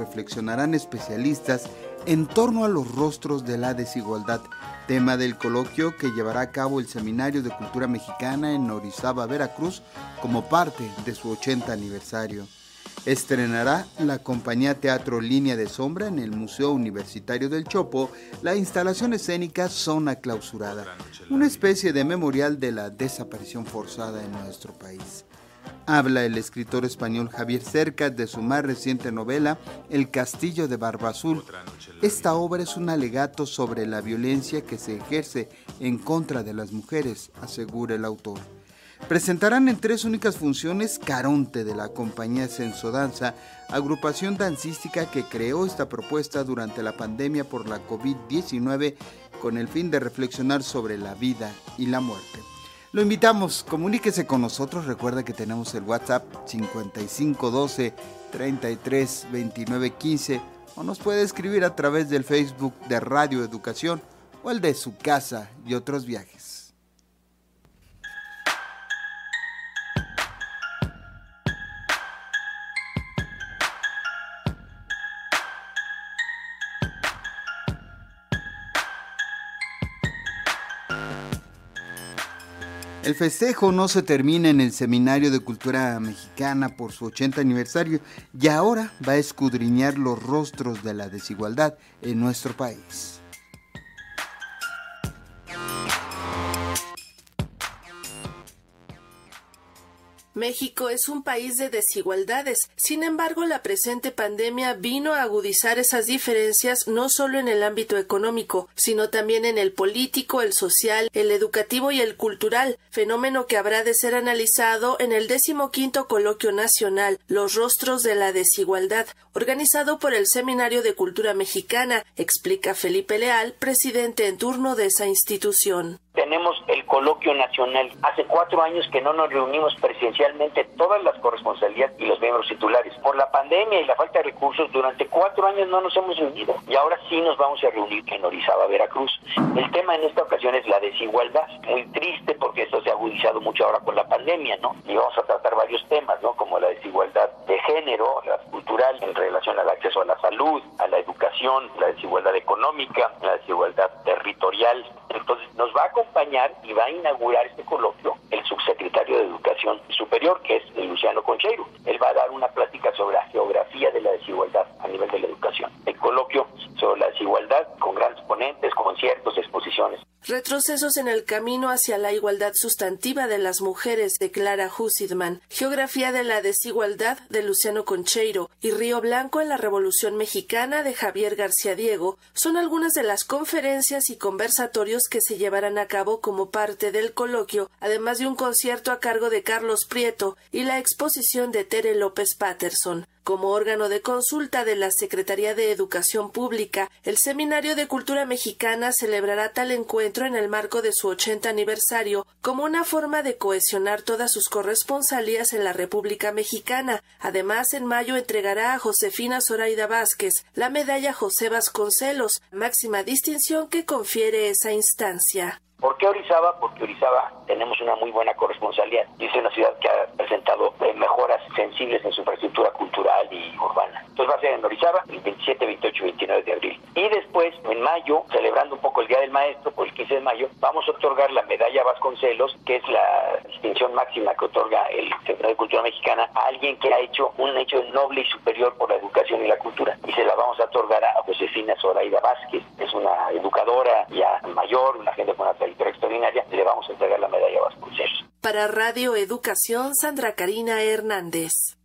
reflexionarán especialistas en torno a los rostros de la desigualdad, tema del coloquio que llevará a cabo el Seminario de Cultura Mexicana en Orizaba, Veracruz, como parte de su 80 aniversario. Estrenará la compañía Teatro Línea de Sombra en el Museo Universitario del Chopo la instalación escénica Zona Clausurada, una especie de memorial de la desaparición forzada en nuestro país. Habla el escritor español Javier Cercas de su más reciente novela El Castillo de Barba Azul. Esta obra es un alegato sobre la violencia que se ejerce en contra de las mujeres, asegura el autor. Presentarán en tres únicas funciones Caronte de la compañía Sensodanza, agrupación dancística que creó esta propuesta durante la pandemia por la COVID-19 con el fin de reflexionar sobre la vida y la muerte. Lo invitamos, comuníquese con nosotros, recuerda que tenemos el WhatsApp 5512 33 o nos puede escribir a través del Facebook de Radio Educación o el de su casa y otros viajes. El festejo no se termina en el Seminario de Cultura Mexicana por su 80 aniversario y ahora va a escudriñar los rostros de la desigualdad en nuestro país. México es un país de desigualdades. Sin embargo, la presente pandemia vino a agudizar esas diferencias no solo en el ámbito económico, sino también en el político, el social, el educativo y el cultural, fenómeno que habrá de ser analizado en el decimoquinto coloquio nacional Los rostros de la desigualdad, organizado por el Seminario de Cultura Mexicana, explica Felipe Leal, presidente en turno de esa institución tenemos el coloquio nacional. Hace cuatro años que no nos reunimos presencialmente todas las corresponsalías y los miembros titulares. Por la pandemia y la falta de recursos, durante cuatro años no nos hemos reunido y ahora sí nos vamos a reunir en Orizaba, Veracruz. El tema en esta ocasión es la desigualdad. Muy triste porque esto se ha agudizado mucho ahora con la pandemia, ¿no? Y vamos a tratar varios temas, ¿no? Como la desigualdad de género, la cultural en relación al acceso a la salud, a la educación, la desigualdad económica, la desigualdad territorial. Entonces nos va a acompañar y va a inaugurar este coloquio el subsecretario de Educación Superior, que es Luciano Concheiro. Él va a dar una plática sobre la geografía de la desigualdad a nivel de la educación. El coloquio sobre la desigualdad con grandes ponentes, conciertos, exposiciones. Retrocesos en el camino hacia la igualdad sustantiva de las mujeres de Clara Husidman, Geografía de la desigualdad de Luciano Concheiro y Río Blanco en la Revolución Mexicana de Javier García Diego son algunas de las conferencias y conversatorios que se llevarán a cabo como parte del coloquio, además de un concierto a cargo de Carlos Prieto y la exposición de Tere López Patterson. Como órgano de consulta de la Secretaría de Educación Pública, el Seminario de Cultura Mexicana celebrará tal encuentro en el marco de su 80 aniversario como una forma de cohesionar todas sus corresponsalías en la República Mexicana. Además, en mayo entregará a Josefina Zoraida Vázquez la medalla José Vasconcelos, máxima distinción que confiere esa instancia. ¿Por qué Orizaba? Porque Orizaba tenemos una muy buena corresponsalía y es una ciudad que ha presentado eh, mejoras sensibles en su infraestructura y urbana. Entonces va a ser en Orizaba el 27, 28 y 29 de abril. Y después, en mayo, celebrando un poco el Día del Maestro, por el 15 de mayo, vamos a otorgar la medalla Vasconcelos, que es la distinción máxima que otorga el Centro de Cultura Mexicana a alguien que ha hecho un hecho noble y superior por la educación y la cultura. Y se la vamos a otorgar a Josefina Zoraida Vázquez, es una educadora ya mayor, una gente con una extraordinaria, le vamos a entregar la medalla Vasconcelos. Para Radio Educación, Sandra Karina Hernández.